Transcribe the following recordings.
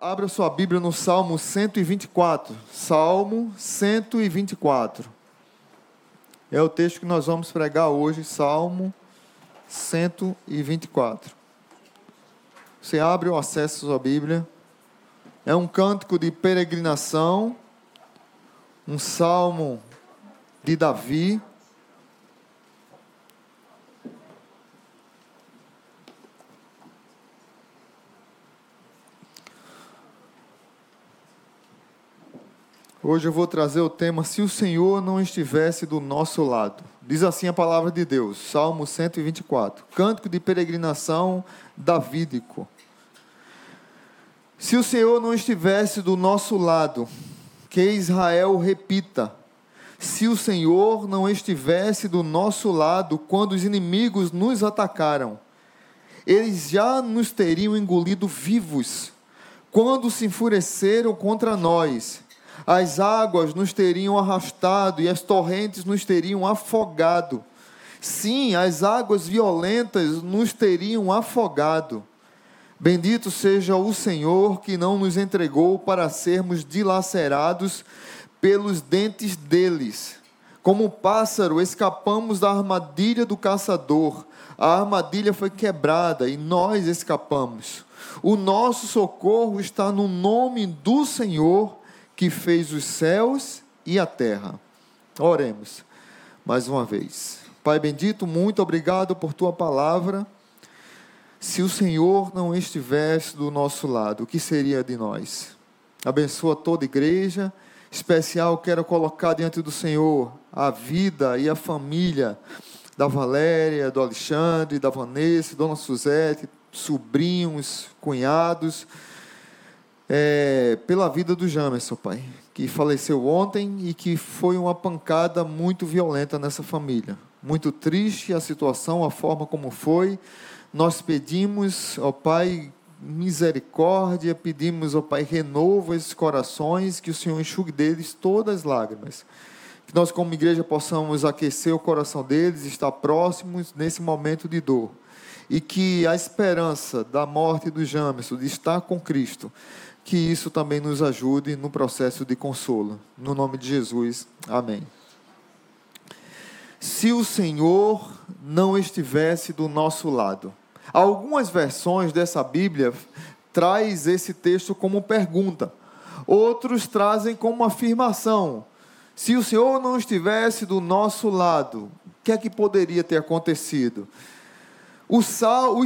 Abra sua Bíblia no Salmo 124. Salmo 124. É o texto que nós vamos pregar hoje, Salmo 124. Você abre ou acessa sua Bíblia. É um cântico de peregrinação, um salmo de Davi. Hoje eu vou trazer o tema Se o Senhor não estivesse do nosso lado. Diz assim a palavra de Deus, Salmo 124, cântico de peregrinação davídico. Se o Senhor não estivesse do nosso lado, que Israel repita: Se o Senhor não estivesse do nosso lado quando os inimigos nos atacaram, eles já nos teriam engolido vivos. Quando se enfureceram contra nós, as águas nos teriam arrastado e as torrentes nos teriam afogado. Sim, as águas violentas nos teriam afogado. Bendito seja o Senhor que não nos entregou para sermos dilacerados pelos dentes deles. Como pássaro, escapamos da armadilha do caçador. A armadilha foi quebrada e nós escapamos. O nosso socorro está no nome do Senhor que fez os céus e a terra. Oremos mais uma vez. Pai bendito, muito obrigado por tua palavra. Se o Senhor não estivesse do nosso lado, o que seria de nós? Abençoa toda igreja. Especial, quero colocar diante do Senhor a vida e a família da Valéria, do Alexandre, da Vanessa, Dona Suzete, sobrinhos, cunhados é, pela vida do Jamerson, pai, que faleceu ontem e que foi uma pancada muito violenta nessa família. Muito triste a situação, a forma como foi. Nós pedimos ao Pai misericórdia, pedimos ao Pai renovo esses corações, que o Senhor enxugue deles todas as lágrimas. Que nós, como igreja, possamos aquecer o coração deles, estar próximos nesse momento de dor. E que a esperança da morte do Jamerson, de estar com Cristo, que isso também nos ajude no processo de consolo. No nome de Jesus, amém. Se o Senhor não estivesse do nosso lado. Algumas versões dessa Bíblia traz esse texto como pergunta. Outros trazem como afirmação. Se o Senhor não estivesse do nosso lado, o que é que poderia ter acontecido? Os,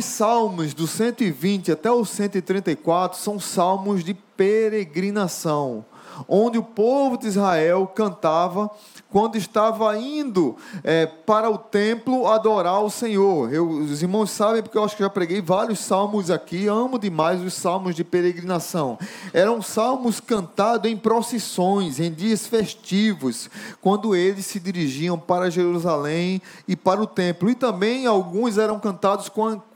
salmos do 120 até o 134 são salmos de peregrinação, onde o povo de Israel cantava quando estava indo é, para o templo adorar o Senhor. Eu, os irmãos sabem, porque eu acho que já preguei vários salmos aqui, amo demais os salmos de peregrinação. Eram salmos cantados em procissões, em dias festivos, quando eles se dirigiam para Jerusalém e para o templo. E também alguns eram cantados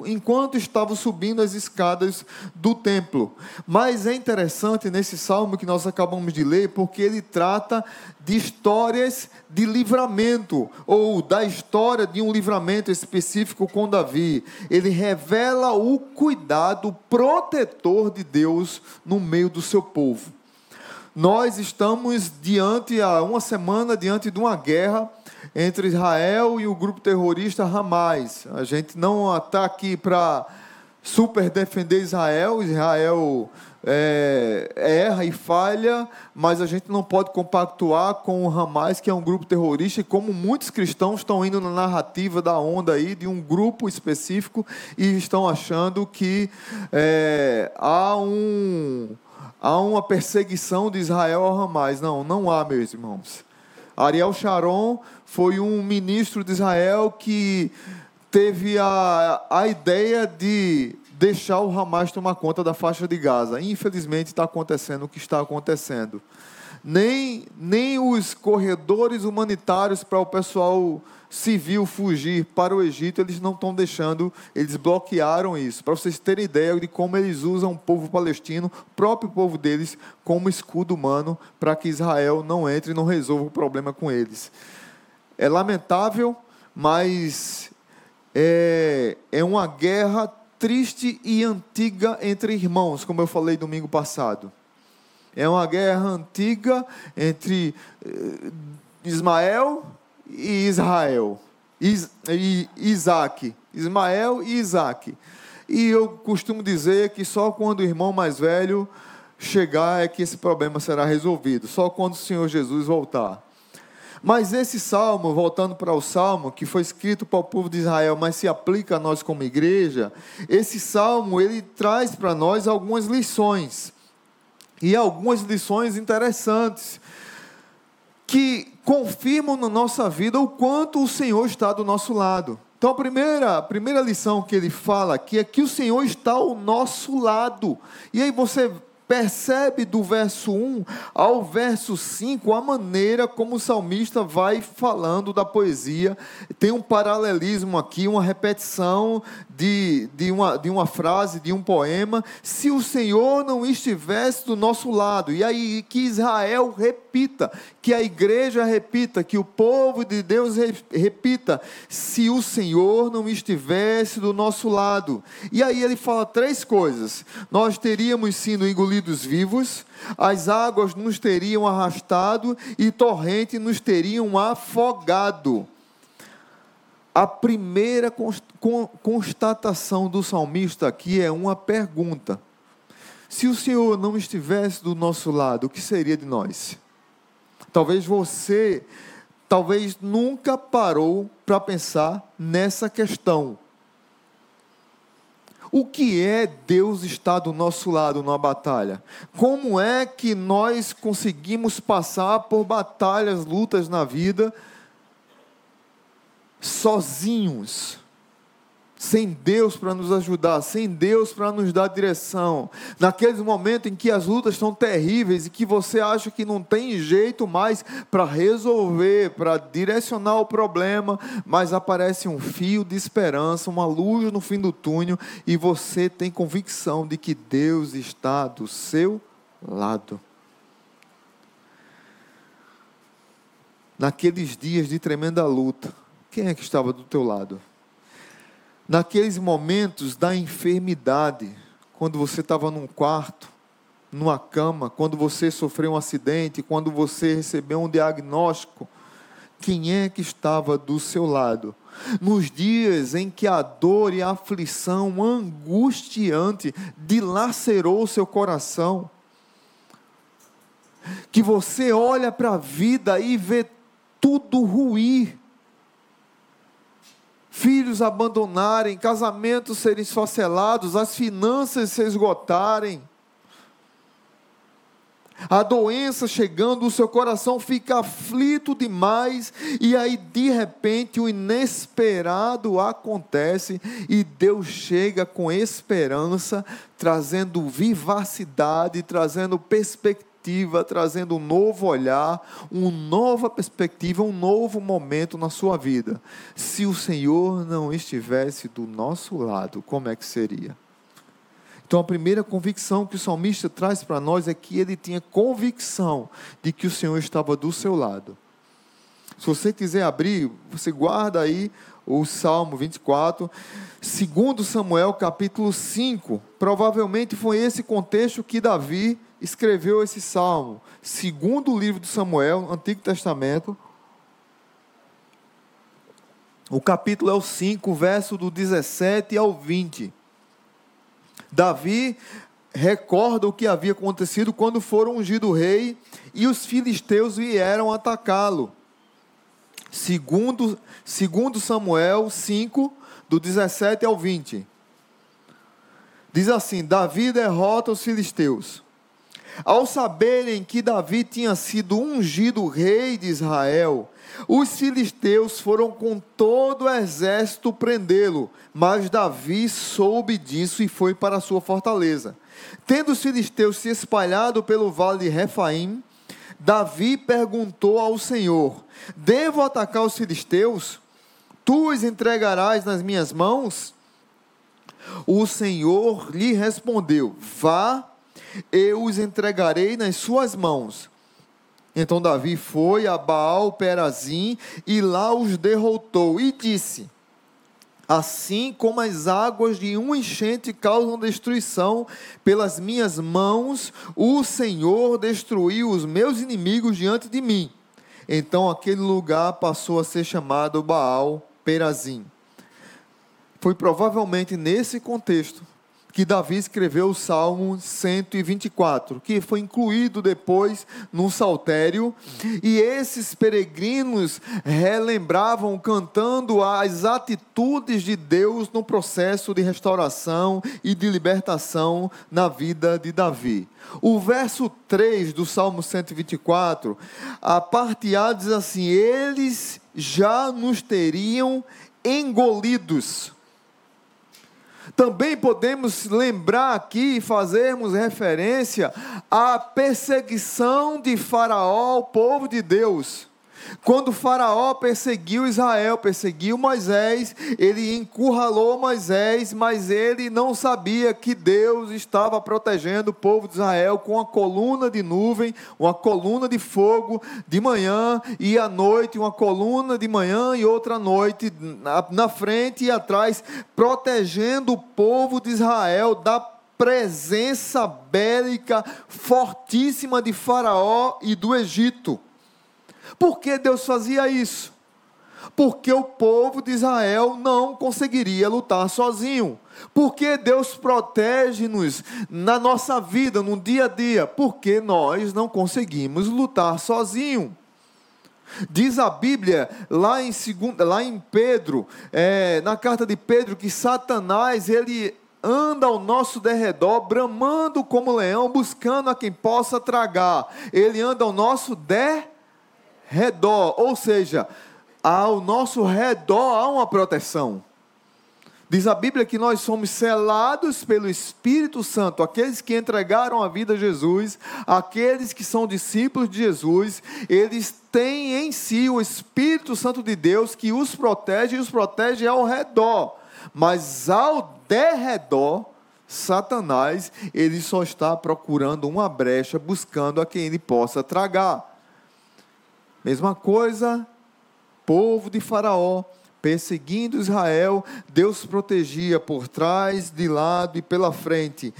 enquanto estavam subindo as escadas do templo. Mas é interessante nesse salmo que nós acabamos de ler, porque ele trata de histórias de livramento, ou da história de um livramento específico com Davi. Ele revela o cuidado protetor de Deus no meio do seu povo. Nós estamos diante, há uma semana, diante de uma guerra entre Israel e o grupo terrorista Hamas. A gente não está aqui para super defender Israel. Israel é, erra e falha, mas a gente não pode compactuar com o Hamas, que é um grupo terrorista, e como muitos cristãos estão indo na narrativa da onda aí de um grupo específico e estão achando que é, há um há uma perseguição de Israel ao Hamas. Não, não há, meus irmãos. Ariel Sharon foi um ministro de Israel que teve a, a ideia de deixar o Hamas tomar conta da faixa de Gaza. Infelizmente está acontecendo o que está acontecendo. Nem, nem os corredores humanitários para o pessoal civil fugir para o Egito, eles não estão deixando, eles bloquearam isso. Para vocês terem ideia de como eles usam o povo palestino, o próprio povo deles, como escudo humano para que Israel não entre e não resolva o problema com eles. É lamentável, mas é, é uma guerra triste e antiga entre irmãos, como eu falei domingo passado. É uma guerra antiga entre eh, Ismael e Israel. Is, Isaac. Ismael e Isaac. E eu costumo dizer que só quando o irmão mais velho chegar é que esse problema será resolvido. Só quando o Senhor Jesus voltar. Mas esse salmo, voltando para o salmo, que foi escrito para o povo de Israel, mas se aplica a nós como igreja, esse salmo ele traz para nós algumas lições. E algumas lições interessantes que confirmam na nossa vida o quanto o Senhor está do nosso lado. Então, a primeira, a primeira lição que ele fala aqui é que o Senhor está ao nosso lado. E aí você percebe do verso 1 ao verso 5 a maneira como o salmista vai falando da poesia. Tem um paralelismo aqui, uma repetição de, de, uma, de uma frase, de um poema. Se o Senhor não estivesse do nosso lado, e aí que Israel repita, que a igreja repita, que o povo de Deus repita: se o Senhor não estivesse do nosso lado. E aí ele fala três coisas: nós teríamos sido engolidos vivos, as águas nos teriam arrastado e torrente nos teriam afogado. A primeira constatação do salmista aqui é uma pergunta. Se o Senhor não estivesse do nosso lado, o que seria de nós? Talvez você, talvez nunca parou para pensar nessa questão. O que é Deus estar do nosso lado numa batalha? Como é que nós conseguimos passar por batalhas, lutas na vida sozinhos? Sem Deus para nos ajudar, sem Deus para nos dar direção, naqueles momentos em que as lutas estão terríveis e que você acha que não tem jeito mais para resolver, para direcionar o problema, mas aparece um fio de esperança, uma luz no fim do túnel e você tem convicção de que Deus está do seu lado. Naqueles dias de tremenda luta, quem é que estava do teu lado? Naqueles momentos da enfermidade, quando você estava num quarto, numa cama, quando você sofreu um acidente, quando você recebeu um diagnóstico, quem é que estava do seu lado? Nos dias em que a dor e a aflição angustiante dilacerou o seu coração, que você olha para a vida e vê tudo ruir, filhos abandonarem, casamentos serem esfacelados, as finanças se esgotarem, a doença chegando, o seu coração fica aflito demais, e aí de repente o inesperado acontece, e Deus chega com esperança, trazendo vivacidade, trazendo perspectiva perspectiva, trazendo um novo olhar, uma nova perspectiva, um novo momento na sua vida. Se o Senhor não estivesse do nosso lado, como é que seria? Então, a primeira convicção que o salmista traz para nós é que ele tinha convicção de que o Senhor estava do seu lado. Se você quiser abrir, você guarda aí o Salmo 24. Segundo Samuel, capítulo 5, provavelmente foi esse contexto que Davi escreveu esse salmo, segundo o livro de Samuel, Antigo Testamento. O capítulo é o 5, verso do 17 ao 20. Davi recorda o que havia acontecido quando foram ungido rei e os filisteus vieram atacá-lo. Segundo, segundo Samuel 5, do 17 ao 20. Diz assim: Davi derrota os filisteus. Ao saberem que Davi tinha sido ungido rei de Israel, os filisteus foram com todo o exército prendê-lo, mas Davi soube disso e foi para sua fortaleza. Tendo os filisteus se espalhado pelo vale de Refaim, Davi perguntou ao Senhor: Devo atacar os filisteus? Tu os entregarás nas minhas mãos? O Senhor lhe respondeu: Vá eu os entregarei nas suas mãos. Então Davi foi a Baal Perazim e lá os derrotou e disse: Assim como as águas de um enchente causam destruição pelas minhas mãos, o Senhor destruiu os meus inimigos diante de mim. Então aquele lugar passou a ser chamado Baal Perazim. Foi provavelmente nesse contexto que Davi escreveu o Salmo 124, que foi incluído depois no saltério, e esses peregrinos relembravam cantando as atitudes de Deus no processo de restauração e de libertação na vida de Davi. O verso 3 do Salmo 124, a parte A diz assim: Eles já nos teriam engolidos também podemos lembrar aqui e fazermos referência à perseguição de Faraó ao povo de Deus. Quando Faraó perseguiu Israel, perseguiu Moisés, ele encurralou Moisés, mas ele não sabia que Deus estava protegendo o povo de Israel com uma coluna de nuvem, uma coluna de fogo de manhã e à noite, uma coluna de manhã e outra noite, na, frente e atrás, protegendo o povo de Israel da presença bélica fortíssima de Faraó e do Egito. Por que Deus fazia isso? Porque o povo de Israel não conseguiria lutar sozinho. Porque Deus protege-nos na nossa vida, no dia a dia? Porque nós não conseguimos lutar sozinho. Diz a Bíblia, lá em, segunda, lá em Pedro, é, na carta de Pedro, que Satanás, ele anda ao nosso derredor, bramando como leão, buscando a quem possa tragar. Ele anda ao nosso derredor redor, ou seja, ao nosso redor há uma proteção. Diz a Bíblia que nós somos selados pelo Espírito Santo, aqueles que entregaram a vida a Jesus, aqueles que são discípulos de Jesus, eles têm em si o Espírito Santo de Deus que os protege e os protege ao redor, mas ao derredor, Satanás, ele só está procurando uma brecha, buscando a quem ele possa tragar. Mesma coisa, povo de Faraó, perseguindo Israel, Deus protegia por trás, de lado e pela frente.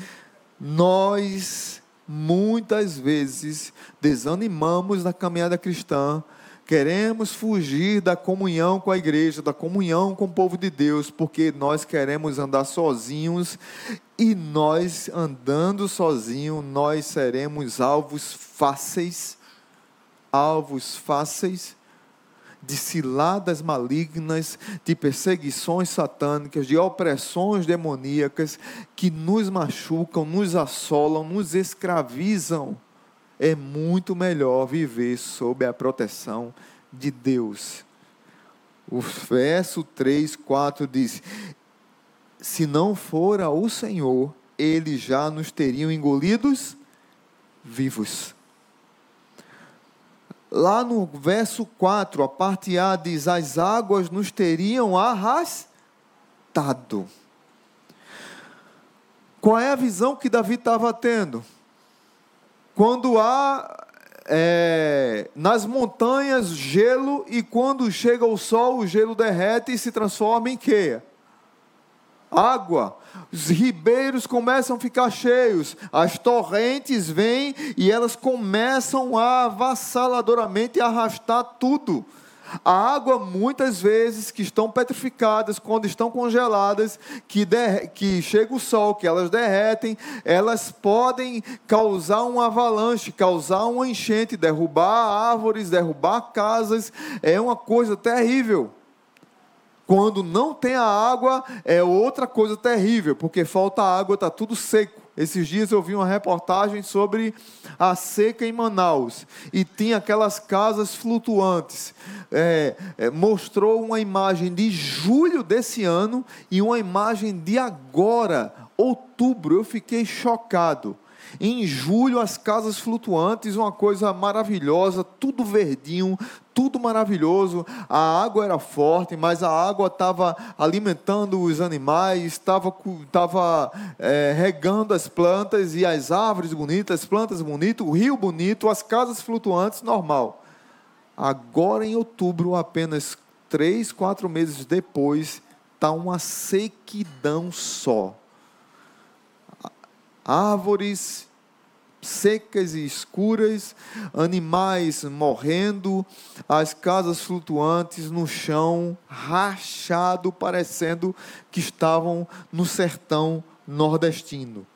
Nós, muitas vezes, desanimamos na caminhada cristã, queremos fugir da comunhão com a igreja, da comunhão com o povo de Deus, porque nós queremos andar sozinhos e nós, andando sozinhos, nós seremos alvos fáceis alvos fáceis de ciladas malignas, de perseguições satânicas, de opressões demoníacas que nos machucam, nos assolam, nos escravizam. É muito melhor viver sob a proteção de Deus. O verso 3, 4 diz: Se não fora o Senhor, eles já nos teriam engolidos vivos. Lá no verso 4, a parte A diz: As águas nos teriam arrastado. Qual é a visão que Davi estava tendo? Quando há é, nas montanhas gelo e quando chega o sol, o gelo derrete e se transforma em quê? Água, os ribeiros começam a ficar cheios, as torrentes vêm e elas começam a avassaladoramente arrastar tudo. A água, muitas vezes, que estão petrificadas, quando estão congeladas, que, der, que chega o sol, que elas derretem, elas podem causar um avalanche, causar uma enchente, derrubar árvores, derrubar casas. É uma coisa terrível. Quando não tem a água, é outra coisa terrível, porque falta água, está tudo seco. Esses dias eu vi uma reportagem sobre a seca em Manaus e tinha aquelas casas flutuantes. É, é, mostrou uma imagem de julho desse ano e uma imagem de agora, outubro. Eu fiquei chocado. Em julho, as casas flutuantes, uma coisa maravilhosa, tudo verdinho, tudo maravilhoso. A água era forte, mas a água estava alimentando os animais, estava, estava é, regando as plantas e as árvores bonitas, as plantas bonitas, o rio bonito, as casas flutuantes, normal. Agora, em outubro, apenas três, quatro meses depois, está uma sequidão só. Árvores secas e escuras, animais morrendo, as casas flutuantes no chão, rachado, parecendo que estavam no sertão nordestino.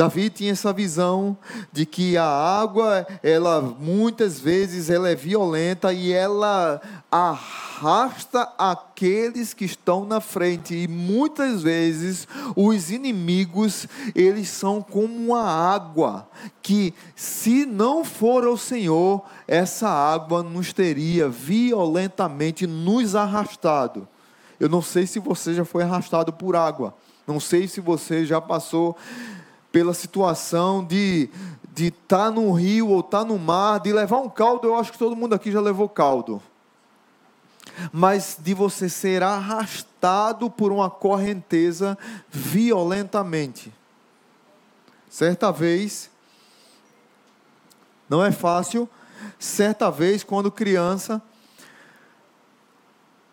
Davi tinha essa visão de que a água, ela muitas vezes ela é violenta e ela arrasta aqueles que estão na frente e muitas vezes os inimigos, eles são como a água que se não for o Senhor, essa água nos teria violentamente nos arrastado. Eu não sei se você já foi arrastado por água. Não sei se você já passou pela situação de de estar tá no rio ou estar tá no mar, de levar um caldo, eu acho que todo mundo aqui já levou caldo. Mas de você ser arrastado por uma correnteza violentamente. Certa vez, não é fácil, certa vez, quando criança,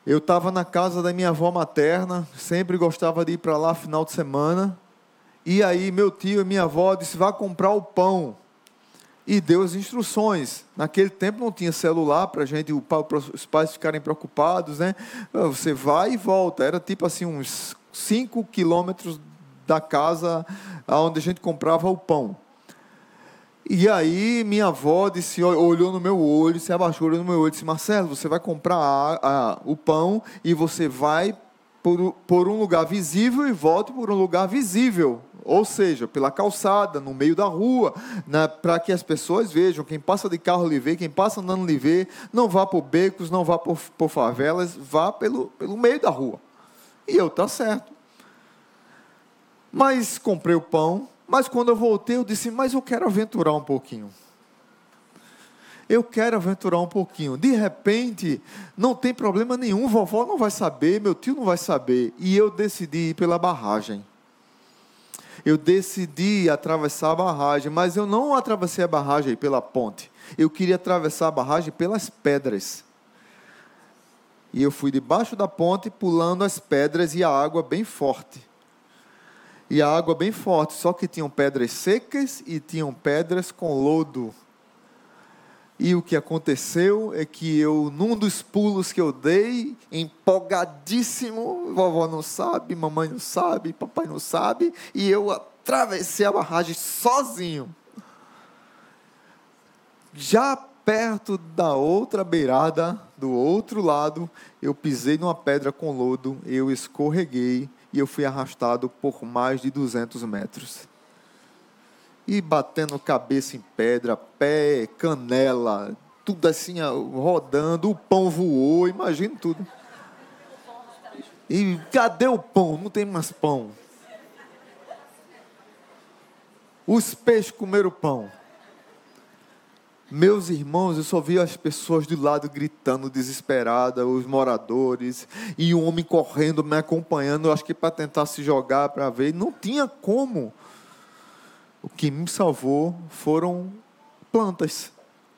eu estava na casa da minha avó materna, sempre gostava de ir para lá final de semana. E aí meu tio e minha avó disse: vá comprar o pão. E deu as instruções. Naquele tempo não tinha celular para gente, os pais ficarem preocupados, né? Ah, você vai e volta. Era tipo assim uns 5 quilômetros da casa onde a gente comprava o pão. E aí minha avó disse, olhou no meu olho, se abaixou no meu olho, disse, Marcelo, você vai comprar a, a, o pão e você vai por, por um lugar visível e volte por um lugar visível ou seja, pela calçada, no meio da rua, para que as pessoas vejam, quem passa de carro lhe vê, quem passa andando lhe vê, não vá por becos, não vá por, por favelas, vá pelo, pelo meio da rua. E eu, tá certo. Mas comprei o pão, mas quando eu voltei, eu disse, mas eu quero aventurar um pouquinho. Eu quero aventurar um pouquinho. De repente, não tem problema nenhum, vovó não vai saber, meu tio não vai saber. E eu decidi ir pela barragem eu decidi atravessar a barragem, mas eu não atravessei a barragem pela ponte. Eu queria atravessar a barragem pelas pedras. E eu fui debaixo da ponte, pulando as pedras e a água bem forte. E a água bem forte, só que tinham pedras secas e tinham pedras com lodo. E o que aconteceu é que eu, num dos pulos que eu dei, empolgadíssimo, vovó não sabe, mamãe não sabe, papai não sabe, e eu atravessei a barragem sozinho. Já perto da outra beirada, do outro lado, eu pisei numa pedra com lodo, eu escorreguei e eu fui arrastado por mais de 200 metros e batendo cabeça em pedra, pé, canela, tudo assim rodando, o pão voou, imagina tudo. E cadê o pão? Não tem mais pão. Os peixes comeram pão. Meus irmãos, eu só vi as pessoas do lado gritando, desesperadas, os moradores, e o homem correndo, me acompanhando, acho que para tentar se jogar para ver. Não tinha como. O que me salvou foram plantas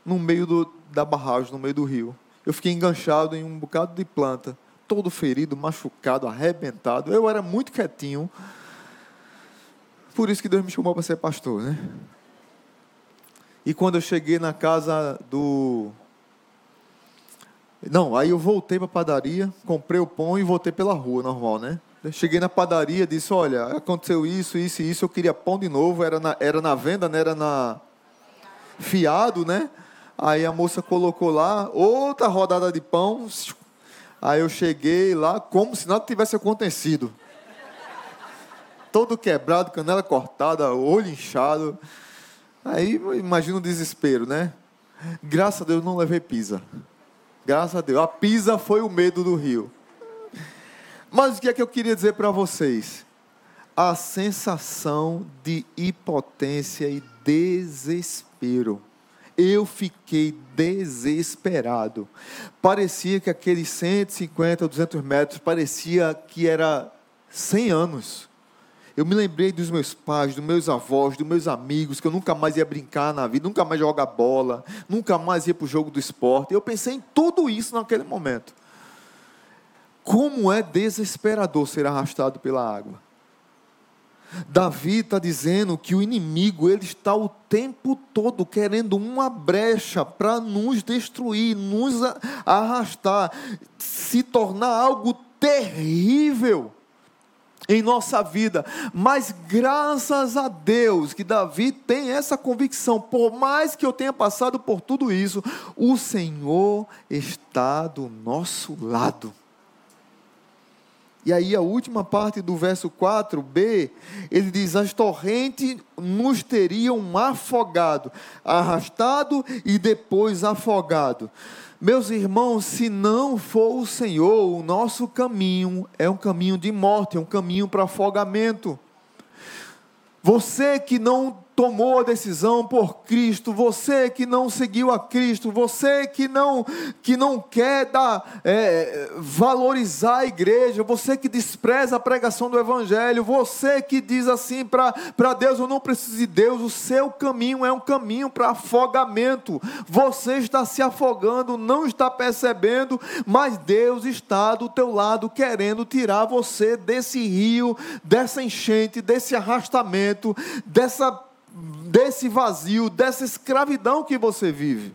no meio do, da barragem, no meio do rio. Eu fiquei enganchado em um bocado de planta, todo ferido, machucado, arrebentado. Eu era muito quietinho. Por isso que Deus me chamou para ser pastor, né? E quando eu cheguei na casa do. Não, aí eu voltei para a padaria, comprei o pão e voltei pela rua, normal, né? Cheguei na padaria, disse: Olha, aconteceu isso, isso e isso. Eu queria pão de novo. Era na, era na venda, né? era na fiado, né? Aí a moça colocou lá outra rodada de pão. Aí eu cheguei lá como se nada tivesse acontecido. Todo quebrado, canela cortada, olho inchado. Aí imagina o desespero, né? Graças a Deus não levei pisa. Graças a Deus. A pisa foi o medo do rio. Mas o que é que eu queria dizer para vocês? A sensação de impotência e desespero. Eu fiquei desesperado. Parecia que aqueles 150, 200 metros, parecia que era 100 anos. Eu me lembrei dos meus pais, dos meus avós, dos meus amigos, que eu nunca mais ia brincar na vida, nunca mais jogar bola, nunca mais ia para o jogo do esporte. Eu pensei em tudo isso naquele momento Como é desesperador ser arrastado pela água. Davi está dizendo que o inimigo ele está o tempo todo querendo uma brecha para nos destruir, nos arrastar, se tornar algo terrível em nossa vida. Mas graças a Deus que Davi tem essa convicção, por mais que eu tenha passado por tudo isso, o Senhor está do nosso lado. E aí a última parte do verso 4b, ele diz: as torrentes nos teriam afogado, arrastado e depois afogado. Meus irmãos, se não for o Senhor, o nosso caminho é um caminho de morte, é um caminho para afogamento. Você que não tomou a decisão por Cristo, você que não seguiu a Cristo, você que não que não quer dar, é, valorizar a igreja, você que despreza a pregação do Evangelho, você que diz assim para Deus, eu não preciso de Deus, o seu caminho é um caminho para afogamento, você está se afogando, não está percebendo, mas Deus está do teu lado querendo tirar você desse rio, dessa enchente, desse arrastamento, dessa desse vazio, dessa escravidão que você vive.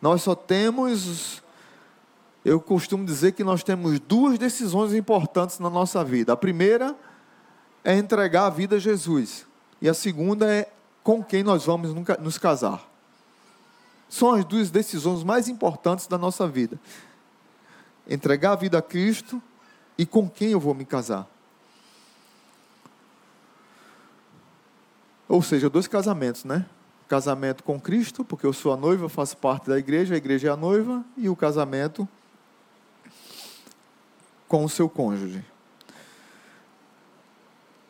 Nós só temos, eu costumo dizer que nós temos duas decisões importantes na nossa vida. A primeira é entregar a vida a Jesus, e a segunda é com quem nós vamos nos casar. São as duas decisões mais importantes da nossa vida: entregar a vida a Cristo e com quem eu vou me casar. Ou seja, dois casamentos, né? Casamento com Cristo, porque eu sou a noiva, faço parte da igreja, a igreja é a noiva, e o casamento com o seu cônjuge.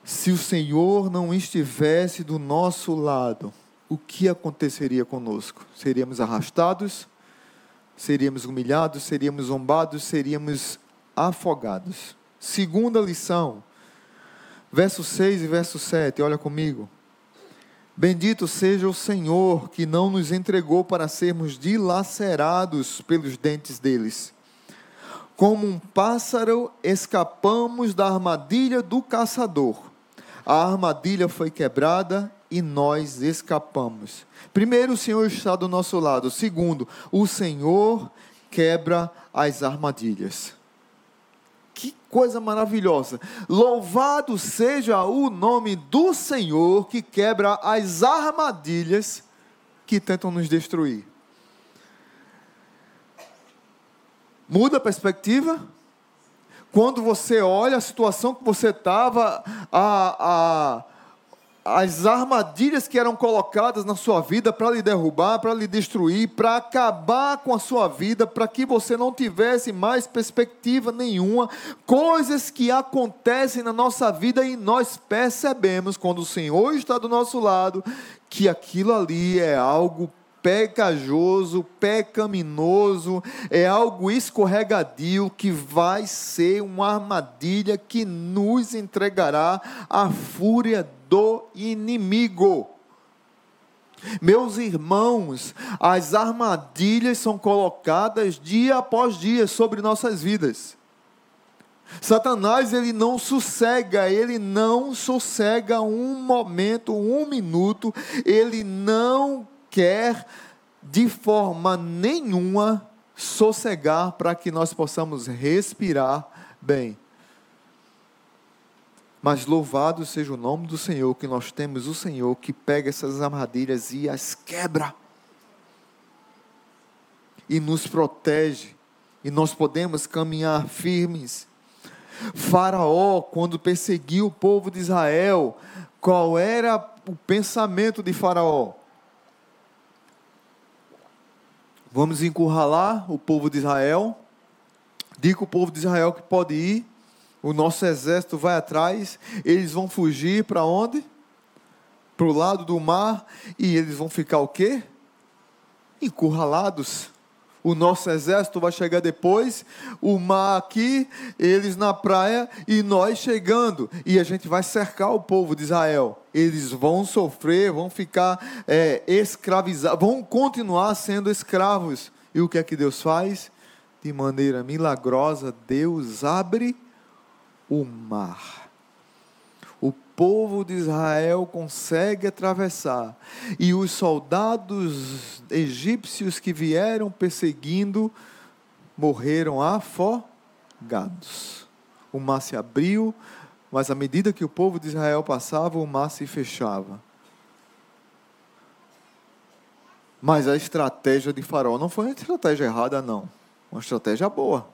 Se o Senhor não estivesse do nosso lado, o que aconteceria conosco? Seríamos arrastados, seríamos humilhados, seríamos zombados, seríamos afogados. Segunda lição, verso 6 e verso 7, olha comigo. Bendito seja o Senhor que não nos entregou para sermos dilacerados pelos dentes deles. Como um pássaro, escapamos da armadilha do caçador. A armadilha foi quebrada e nós escapamos. Primeiro, o Senhor está do nosso lado. Segundo, o Senhor quebra as armadilhas. Que coisa maravilhosa! Louvado seja o nome do Senhor que quebra as armadilhas que tentam nos destruir. Muda a perspectiva? Quando você olha a situação que você estava, a, a as armadilhas que eram colocadas na sua vida para lhe derrubar, para lhe destruir, para acabar com a sua vida, para que você não tivesse mais perspectiva nenhuma, coisas que acontecem na nossa vida e nós percebemos quando o Senhor está do nosso lado que aquilo ali é algo pegajoso, pecaminoso, é algo escorregadio que vai ser uma armadilha que nos entregará à fúria do inimigo. Meus irmãos, as armadilhas são colocadas dia após dia sobre nossas vidas. Satanás ele não sossega, ele não sossega um momento, um minuto, ele não quer de forma nenhuma sossegar para que nós possamos respirar bem. Mas louvado seja o nome do Senhor, que nós temos o Senhor que pega essas armadilhas e as quebra. E nos protege. E nós podemos caminhar firmes. Faraó, quando perseguiu o povo de Israel, qual era o pensamento de Faraó? Vamos encurralar o povo de Israel. Diga o povo de Israel que pode ir o nosso exército vai atrás, eles vão fugir para onde? Para o lado do mar, e eles vão ficar o quê? Encurralados. O nosso exército vai chegar depois, o mar aqui, eles na praia e nós chegando. E a gente vai cercar o povo de Israel. Eles vão sofrer, vão ficar é, escravizados, vão continuar sendo escravos. E o que é que Deus faz? de maneira milagrosa, Deus abre o mar. Povo de Israel consegue atravessar, e os soldados egípcios que vieram perseguindo morreram afogados. O mar se abriu, mas à medida que o povo de Israel passava, o mar se fechava. Mas a estratégia de Faraó não foi uma estratégia errada, não. Uma estratégia boa.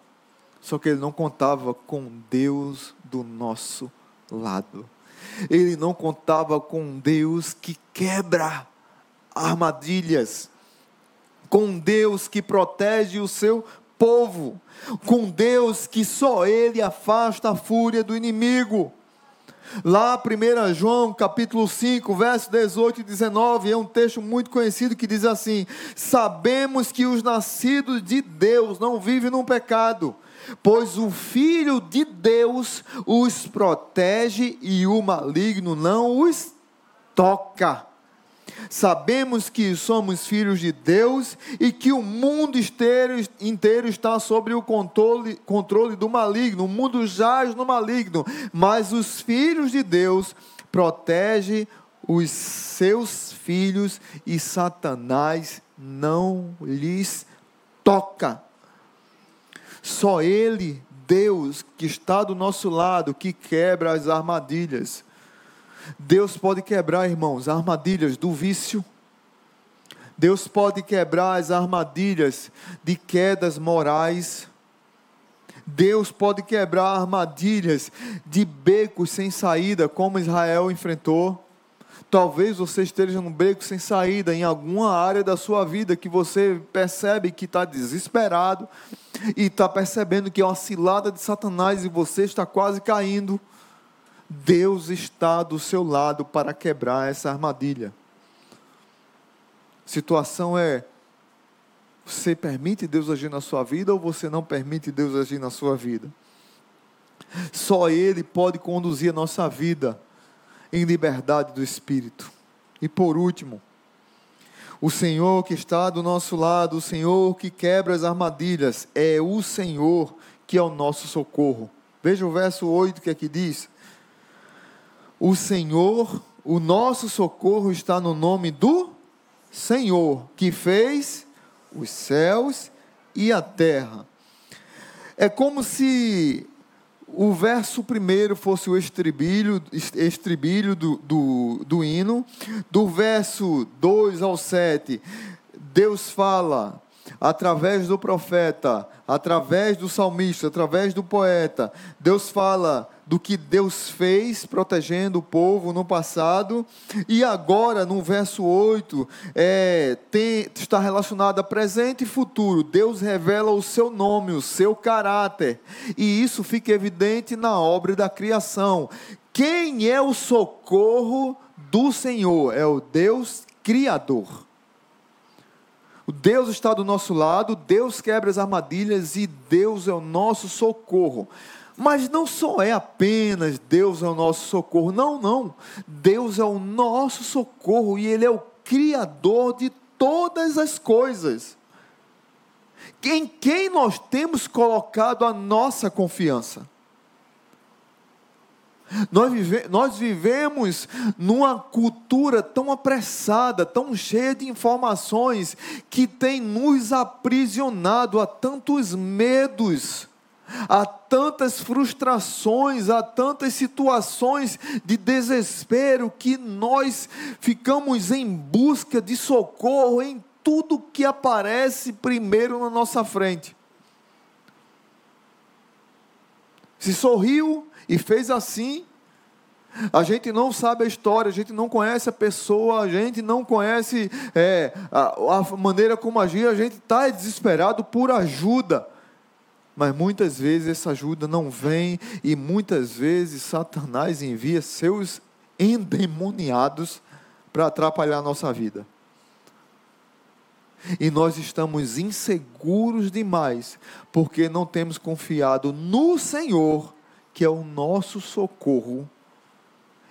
Só que ele não contava com Deus do nosso lado. Ele não contava com Deus que quebra armadilhas, com Deus que protege o seu povo, com Deus que só Ele afasta a fúria do inimigo. Lá, 1 João, capítulo 5, verso 18 e 19, é um texto muito conhecido que diz assim: Sabemos que os nascidos de Deus não vivem no pecado, pois o Filho de Deus os protege e o maligno não os toca. Sabemos que somos filhos de Deus e que o mundo inteiro, está sob o controle, controle do maligno. O mundo jaz no maligno, mas os filhos de Deus protegem os seus filhos e Satanás não lhes toca. Só Ele, Deus, que está do nosso lado, que quebra as armadilhas. Deus pode quebrar, irmãos, armadilhas do vício. Deus pode quebrar as armadilhas de quedas morais. Deus pode quebrar armadilhas de becos sem saída, como Israel enfrentou. Talvez você esteja num beco sem saída em alguma área da sua vida que você percebe que está desesperado e está percebendo que é uma cilada de Satanás e você está quase caindo. Deus está do seu lado para quebrar essa armadilha. Situação é: você permite Deus agir na sua vida ou você não permite Deus agir na sua vida? Só Ele pode conduzir a nossa vida em liberdade do Espírito. E por último, o Senhor que está do nosso lado, o Senhor que quebra as armadilhas, é o Senhor que é o nosso socorro. Veja o verso 8 que aqui diz: o Senhor, o nosso socorro está no nome do Senhor, que fez os céus e a terra. É como se o verso primeiro fosse o estribilho, estribilho do, do, do hino, do verso 2 ao 7, Deus fala através do profeta, através do salmista, através do poeta, Deus fala do que Deus fez protegendo o povo no passado, e agora no verso 8 é, tem, está relacionado a presente e futuro. Deus revela o seu nome, o seu caráter, e isso fica evidente na obra da criação. Quem é o socorro do Senhor? É o Deus Criador. O Deus está do nosso lado, Deus quebra as armadilhas e Deus é o nosso socorro. Mas não só é apenas Deus é o nosso socorro, não, não. Deus é o nosso socorro e Ele é o Criador de todas as coisas. Em quem nós temos colocado a nossa confiança? Nós, vive, nós, vivemos numa cultura tão apressada, tão cheia de informações, que tem nos aprisionado a tantos medos, há tantas frustrações, há tantas situações de desespero que nós ficamos em busca de socorro em tudo que aparece primeiro na nossa frente. Se sorriu e fez assim, a gente não sabe a história, a gente não conhece a pessoa, a gente não conhece é, a, a maneira como agir, a gente está desesperado por ajuda mas muitas vezes essa ajuda não vem e muitas vezes Satanás envia seus endemoniados para atrapalhar a nossa vida. E nós estamos inseguros demais, porque não temos confiado no Senhor, que é o nosso socorro.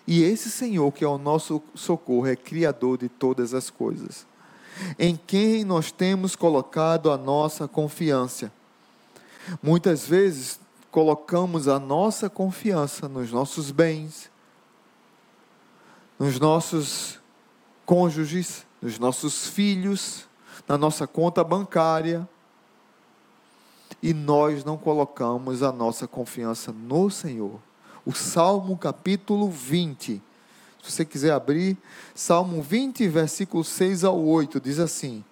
E esse Senhor, que é o nosso socorro, é Criador de todas as coisas. Em quem nós temos colocado a nossa confiança Muitas vezes colocamos a nossa confiança nos nossos bens, nos nossos cônjuges, nos nossos filhos, na nossa conta bancária, e nós não colocamos a nossa confiança no Senhor. O Salmo capítulo 20, se você quiser abrir, Salmo 20, versículo 6 ao 8, diz assim: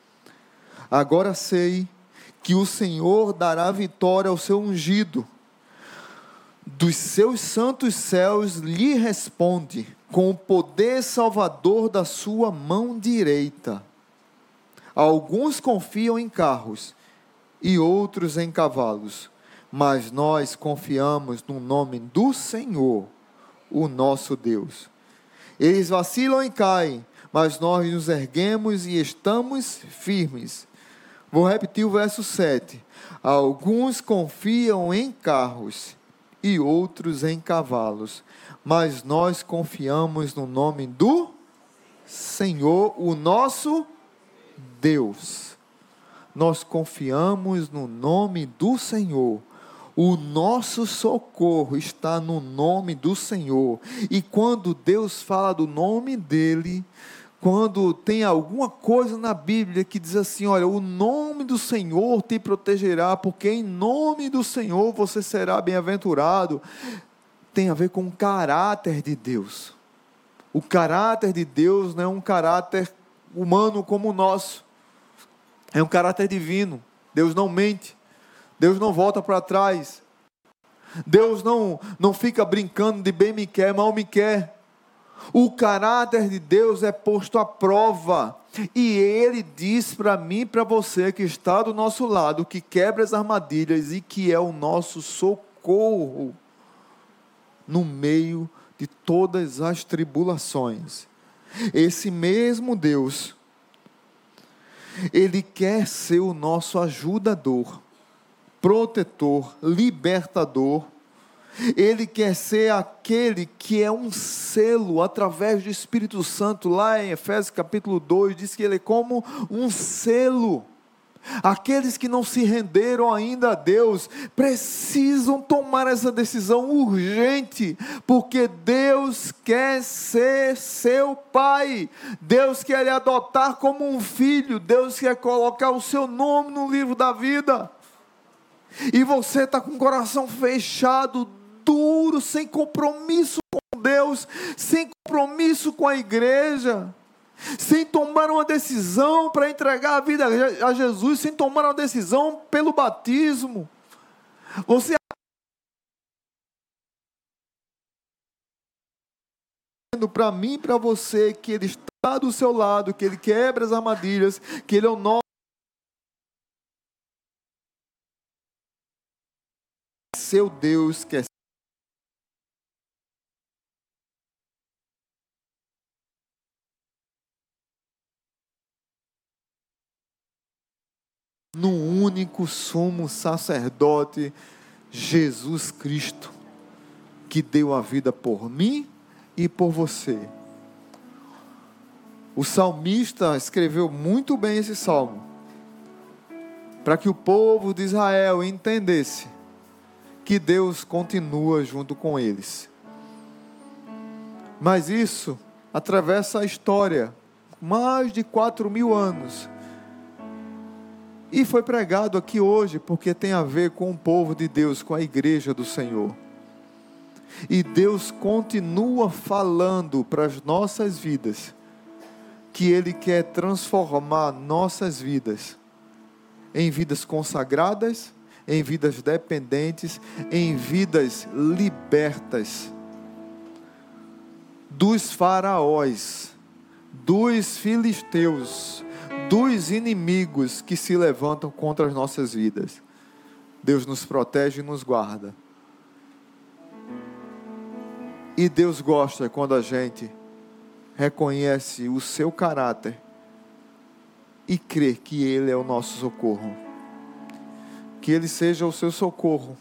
Agora sei que o Senhor dará vitória ao seu ungido, dos seus santos céus lhe responde, com o poder salvador da sua mão direita. Alguns confiam em carros e outros em cavalos, mas nós confiamos no nome do Senhor, o nosso Deus. Eles vacilam e caem, mas nós nos erguemos e estamos firmes. Vou repetir o verso 7. Alguns confiam em carros e outros em cavalos, mas nós confiamos no nome do Senhor, o nosso Deus. Nós confiamos no nome do Senhor o nosso socorro está no nome do Senhor. E quando Deus fala do nome dele, quando tem alguma coisa na Bíblia que diz assim: olha, o nome do Senhor te protegerá, porque em nome do Senhor você será bem-aventurado, tem a ver com o caráter de Deus. O caráter de Deus não é um caráter humano como o nosso, é um caráter divino. Deus não mente. Deus não volta para trás. Deus não, não fica brincando de bem me quer, mal me quer. O caráter de Deus é posto à prova. E Ele diz para mim e para você que está do nosso lado, que quebra as armadilhas e que é o nosso socorro no meio de todas as tribulações. Esse mesmo Deus, Ele quer ser o nosso ajudador protetor, libertador. Ele quer ser aquele que é um selo através do Espírito Santo. Lá em Efésios capítulo 2 diz que ele é como um selo. Aqueles que não se renderam ainda a Deus precisam tomar essa decisão urgente, porque Deus quer ser seu pai, Deus quer lhe adotar como um filho, Deus quer colocar o seu nome no livro da vida e você está com o coração fechado, duro, sem compromisso com Deus, sem compromisso com a igreja, sem tomar uma decisão para entregar a vida a Jesus, sem tomar uma decisão pelo batismo. Você para mim e para você que Ele está do seu lado, que Ele quebra as armadilhas, que Ele é o nosso seu Deus quer no único sumo sacerdote, Jesus Cristo, que deu a vida por mim e por você. O salmista escreveu muito bem esse salmo, para que o povo de Israel entendesse que Deus continua junto com eles. Mas isso atravessa a história, mais de quatro mil anos. E foi pregado aqui hoje porque tem a ver com o povo de Deus, com a igreja do Senhor. E Deus continua falando para as nossas vidas que Ele quer transformar nossas vidas em vidas consagradas em vidas dependentes, em vidas libertas dos faraós, dos filisteus, dos inimigos que se levantam contra as nossas vidas. Deus nos protege e nos guarda. E Deus gosta quando a gente reconhece o seu caráter e crê que Ele é o nosso socorro que Ele seja o seu socorro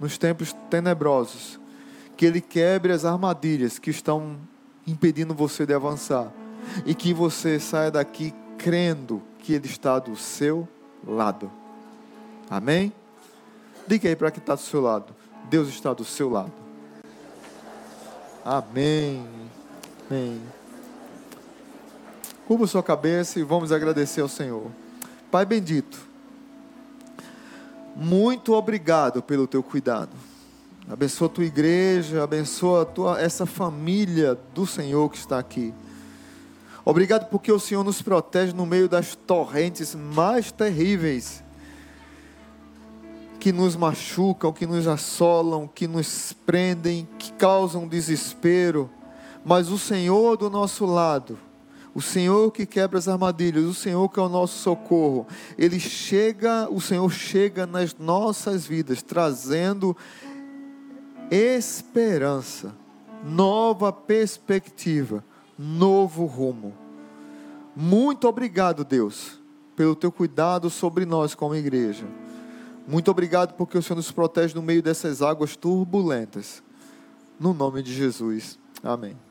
nos tempos tenebrosos, que Ele quebre as armadilhas que estão impedindo você de avançar e que você saia daqui crendo que Ele está do seu lado. Amém? Diga aí para quem está do seu lado: Deus está do seu lado. Amém. Amém. Curva sua cabeça e vamos agradecer ao Senhor. Pai bendito, muito obrigado pelo teu cuidado. Abençoa a tua igreja, abençoa tua, essa família do Senhor que está aqui. Obrigado porque o Senhor nos protege no meio das torrentes mais terríveis que nos machucam, que nos assolam, que nos prendem, que causam desespero. Mas o Senhor do nosso lado, o Senhor que quebra as armadilhas, o Senhor que é o nosso socorro, ele chega, o Senhor chega nas nossas vidas trazendo esperança, nova perspectiva, novo rumo. Muito obrigado, Deus, pelo teu cuidado sobre nós como igreja. Muito obrigado porque o Senhor nos protege no meio dessas águas turbulentas. No nome de Jesus. Amém.